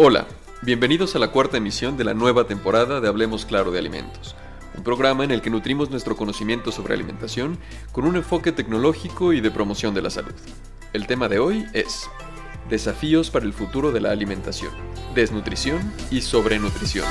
Hola, bienvenidos a la cuarta emisión de la nueva temporada de Hablemos Claro de Alimentos, un programa en el que nutrimos nuestro conocimiento sobre alimentación con un enfoque tecnológico y de promoción de la salud. El tema de hoy es Desafíos para el futuro de la alimentación, desnutrición y sobrenutrición.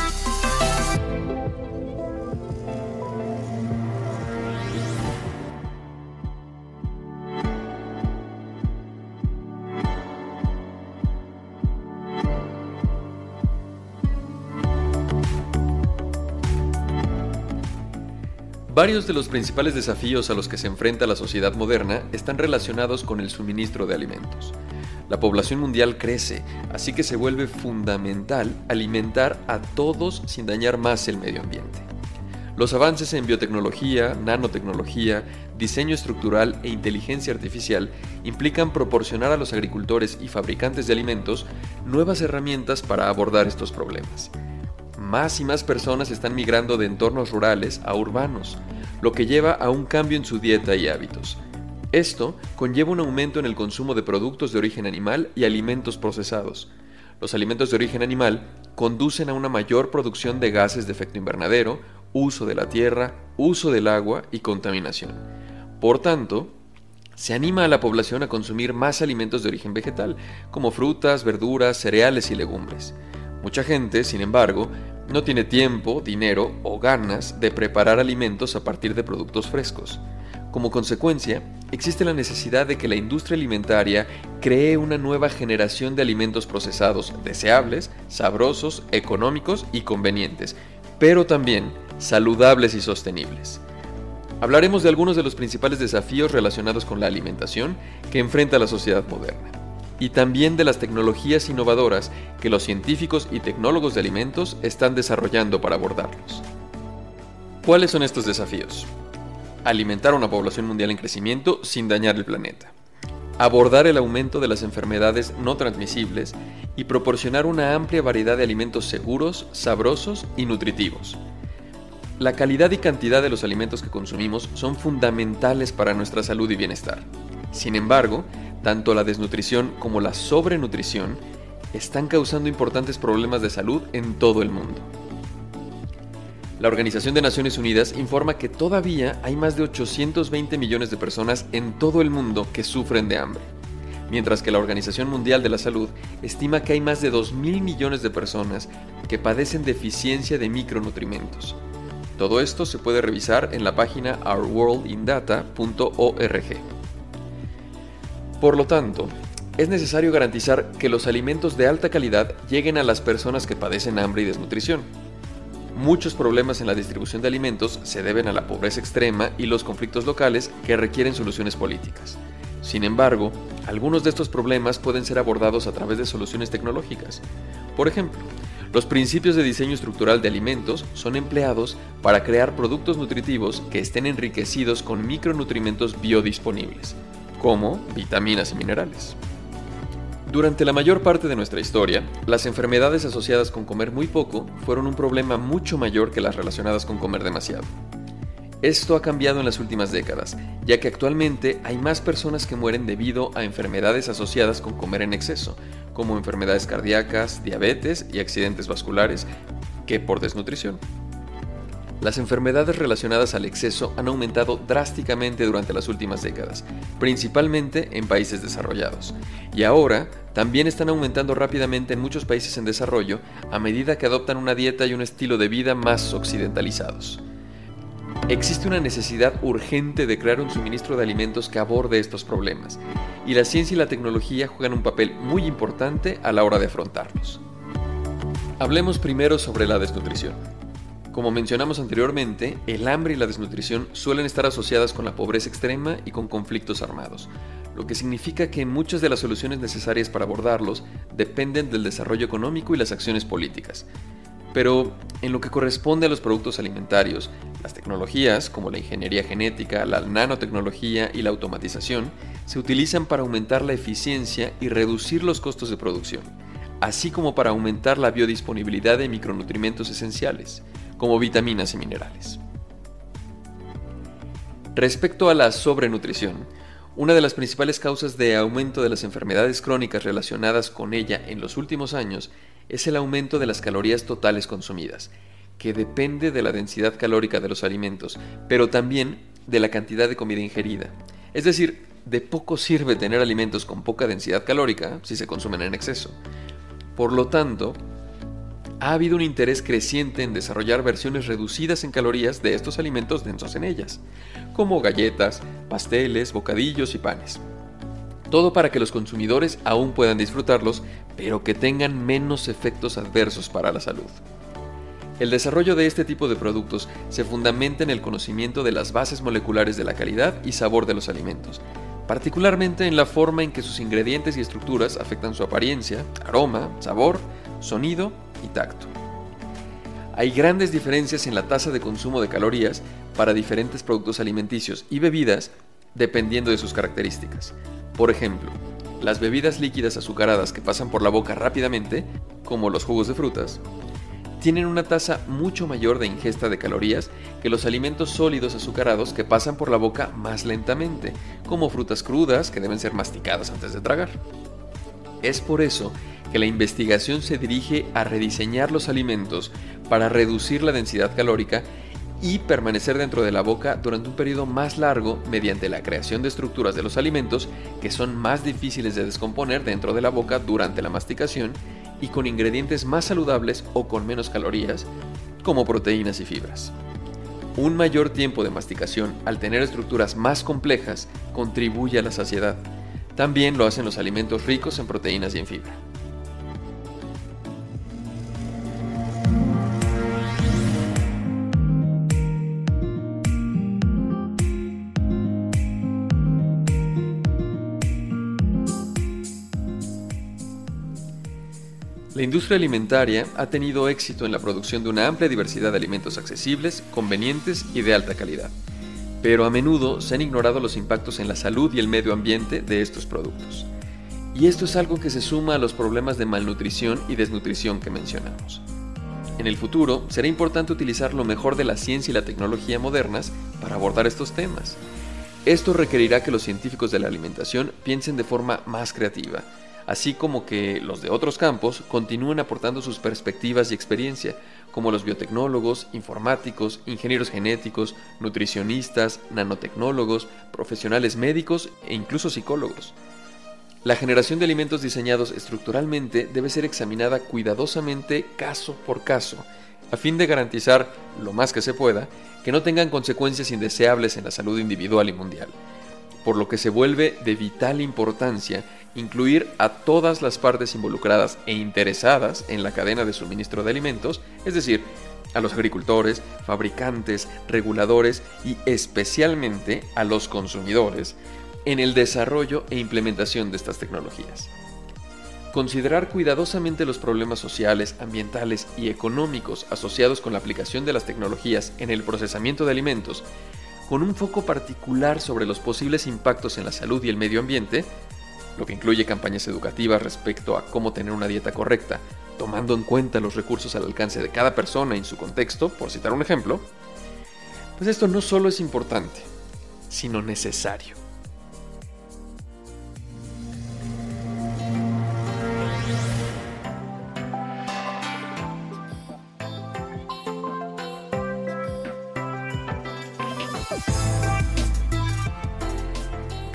Varios de los principales desafíos a los que se enfrenta la sociedad moderna están relacionados con el suministro de alimentos. La población mundial crece, así que se vuelve fundamental alimentar a todos sin dañar más el medio ambiente. Los avances en biotecnología, nanotecnología, diseño estructural e inteligencia artificial implican proporcionar a los agricultores y fabricantes de alimentos nuevas herramientas para abordar estos problemas más y más personas están migrando de entornos rurales a urbanos, lo que lleva a un cambio en su dieta y hábitos. Esto conlleva un aumento en el consumo de productos de origen animal y alimentos procesados. Los alimentos de origen animal conducen a una mayor producción de gases de efecto invernadero, uso de la tierra, uso del agua y contaminación. Por tanto, se anima a la población a consumir más alimentos de origen vegetal, como frutas, verduras, cereales y legumbres. Mucha gente, sin embargo, no tiene tiempo, dinero o ganas de preparar alimentos a partir de productos frescos. Como consecuencia, existe la necesidad de que la industria alimentaria cree una nueva generación de alimentos procesados deseables, sabrosos, económicos y convenientes, pero también saludables y sostenibles. Hablaremos de algunos de los principales desafíos relacionados con la alimentación que enfrenta la sociedad moderna y también de las tecnologías innovadoras que los científicos y tecnólogos de alimentos están desarrollando para abordarlos. ¿Cuáles son estos desafíos? Alimentar a una población mundial en crecimiento sin dañar el planeta. Abordar el aumento de las enfermedades no transmisibles y proporcionar una amplia variedad de alimentos seguros, sabrosos y nutritivos. La calidad y cantidad de los alimentos que consumimos son fundamentales para nuestra salud y bienestar. Sin embargo, tanto la desnutrición como la sobrenutrición están causando importantes problemas de salud en todo el mundo. La Organización de Naciones Unidas informa que todavía hay más de 820 millones de personas en todo el mundo que sufren de hambre, mientras que la Organización Mundial de la Salud estima que hay más de 2.000 millones de personas que padecen deficiencia de micronutrimentos. Todo esto se puede revisar en la página ourworldindata.org. Por lo tanto, es necesario garantizar que los alimentos de alta calidad lleguen a las personas que padecen hambre y desnutrición. Muchos problemas en la distribución de alimentos se deben a la pobreza extrema y los conflictos locales que requieren soluciones políticas. Sin embargo, algunos de estos problemas pueden ser abordados a través de soluciones tecnológicas. Por ejemplo, los principios de diseño estructural de alimentos son empleados para crear productos nutritivos que estén enriquecidos con micronutrimentos biodisponibles como vitaminas y minerales. Durante la mayor parte de nuestra historia, las enfermedades asociadas con comer muy poco fueron un problema mucho mayor que las relacionadas con comer demasiado. Esto ha cambiado en las últimas décadas, ya que actualmente hay más personas que mueren debido a enfermedades asociadas con comer en exceso, como enfermedades cardíacas, diabetes y accidentes vasculares, que por desnutrición. Las enfermedades relacionadas al exceso han aumentado drásticamente durante las últimas décadas, principalmente en países desarrollados, y ahora también están aumentando rápidamente en muchos países en desarrollo a medida que adoptan una dieta y un estilo de vida más occidentalizados. Existe una necesidad urgente de crear un suministro de alimentos que aborde estos problemas, y la ciencia y la tecnología juegan un papel muy importante a la hora de afrontarlos. Hablemos primero sobre la desnutrición. Como mencionamos anteriormente, el hambre y la desnutrición suelen estar asociadas con la pobreza extrema y con conflictos armados, lo que significa que muchas de las soluciones necesarias para abordarlos dependen del desarrollo económico y las acciones políticas. Pero en lo que corresponde a los productos alimentarios, las tecnologías como la ingeniería genética, la nanotecnología y la automatización se utilizan para aumentar la eficiencia y reducir los costos de producción, así como para aumentar la biodisponibilidad de micronutrientes esenciales como vitaminas y minerales. Respecto a la sobrenutrición, Una de las principales causas de aumento de las enfermedades crónicas relacionadas con ella en los últimos años es el aumento de las calorías totales consumidas, que depende de la densidad calórica de los alimentos, pero también de la cantidad de comida ingerida. Es decir, de poco sirve tener alimentos con poca densidad calórica si se consumen en exceso. Por lo tanto, ha habido un interés creciente en desarrollar versiones reducidas en calorías de estos alimentos densos en ellas, como galletas, pasteles, bocadillos y panes. Todo para que los consumidores aún puedan disfrutarlos, pero que tengan menos efectos adversos para la salud. El desarrollo de este tipo de productos se fundamenta en el conocimiento de las bases moleculares de la calidad y sabor de los alimentos, particularmente en la forma en que sus ingredientes y estructuras afectan su apariencia, aroma, sabor, sonido y tacto. Hay grandes diferencias en la tasa de consumo de calorías para diferentes productos alimenticios y bebidas dependiendo de sus características. Por ejemplo, las bebidas líquidas azucaradas que pasan por la boca rápidamente, como los jugos de frutas, tienen una tasa mucho mayor de ingesta de calorías que los alimentos sólidos azucarados que pasan por la boca más lentamente, como frutas crudas que deben ser masticadas antes de tragar. Es por eso que la investigación se dirige a rediseñar los alimentos para reducir la densidad calórica y permanecer dentro de la boca durante un periodo más largo mediante la creación de estructuras de los alimentos que son más difíciles de descomponer dentro de la boca durante la masticación y con ingredientes más saludables o con menos calorías, como proteínas y fibras. Un mayor tiempo de masticación al tener estructuras más complejas contribuye a la saciedad. También lo hacen los alimentos ricos en proteínas y en fibra. La industria alimentaria ha tenido éxito en la producción de una amplia diversidad de alimentos accesibles, convenientes y de alta calidad, pero a menudo se han ignorado los impactos en la salud y el medio ambiente de estos productos. Y esto es algo que se suma a los problemas de malnutrición y desnutrición que mencionamos. En el futuro será importante utilizar lo mejor de la ciencia y la tecnología modernas para abordar estos temas. Esto requerirá que los científicos de la alimentación piensen de forma más creativa, así como que los de otros campos continúen aportando sus perspectivas y experiencia, como los biotecnólogos, informáticos, ingenieros genéticos, nutricionistas, nanotecnólogos, profesionales médicos e incluso psicólogos. La generación de alimentos diseñados estructuralmente debe ser examinada cuidadosamente caso por caso, a fin de garantizar, lo más que se pueda, que no tengan consecuencias indeseables en la salud individual y mundial, por lo que se vuelve de vital importancia incluir a todas las partes involucradas e interesadas en la cadena de suministro de alimentos, es decir, a los agricultores, fabricantes, reguladores y especialmente a los consumidores en el desarrollo e implementación de estas tecnologías. Considerar cuidadosamente los problemas sociales, ambientales y económicos asociados con la aplicación de las tecnologías en el procesamiento de alimentos, con un foco particular sobre los posibles impactos en la salud y el medio ambiente, lo que incluye campañas educativas respecto a cómo tener una dieta correcta, tomando en cuenta los recursos al alcance de cada persona en su contexto, por citar un ejemplo, pues esto no solo es importante, sino necesario.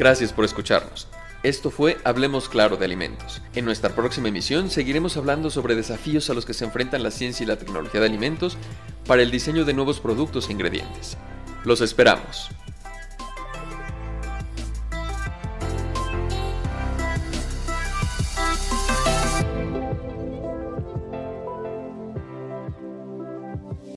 Gracias por escucharnos. Esto fue Hablemos Claro de Alimentos. En nuestra próxima emisión seguiremos hablando sobre desafíos a los que se enfrentan la ciencia y la tecnología de alimentos para el diseño de nuevos productos e ingredientes. Los esperamos.